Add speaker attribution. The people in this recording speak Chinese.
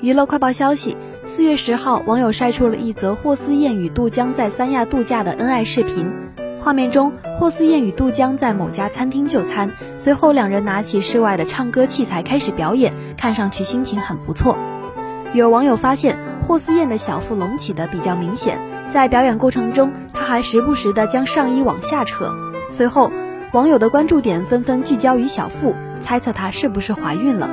Speaker 1: 娱乐快报消息四月十号网友晒出了一则霍思燕与杜江在三亚度假的恩爱视频。画面中霍思燕与杜江在某家餐厅就餐随后两人拿起室外的唱歌器材开始表演看上去心情很不错。有网友发现霍思燕的小腹隆起的比较明显在表演过程中她还时不时的将上衣往下扯。随后网友的关注点纷纷聚焦于小腹猜测她是不是怀孕了。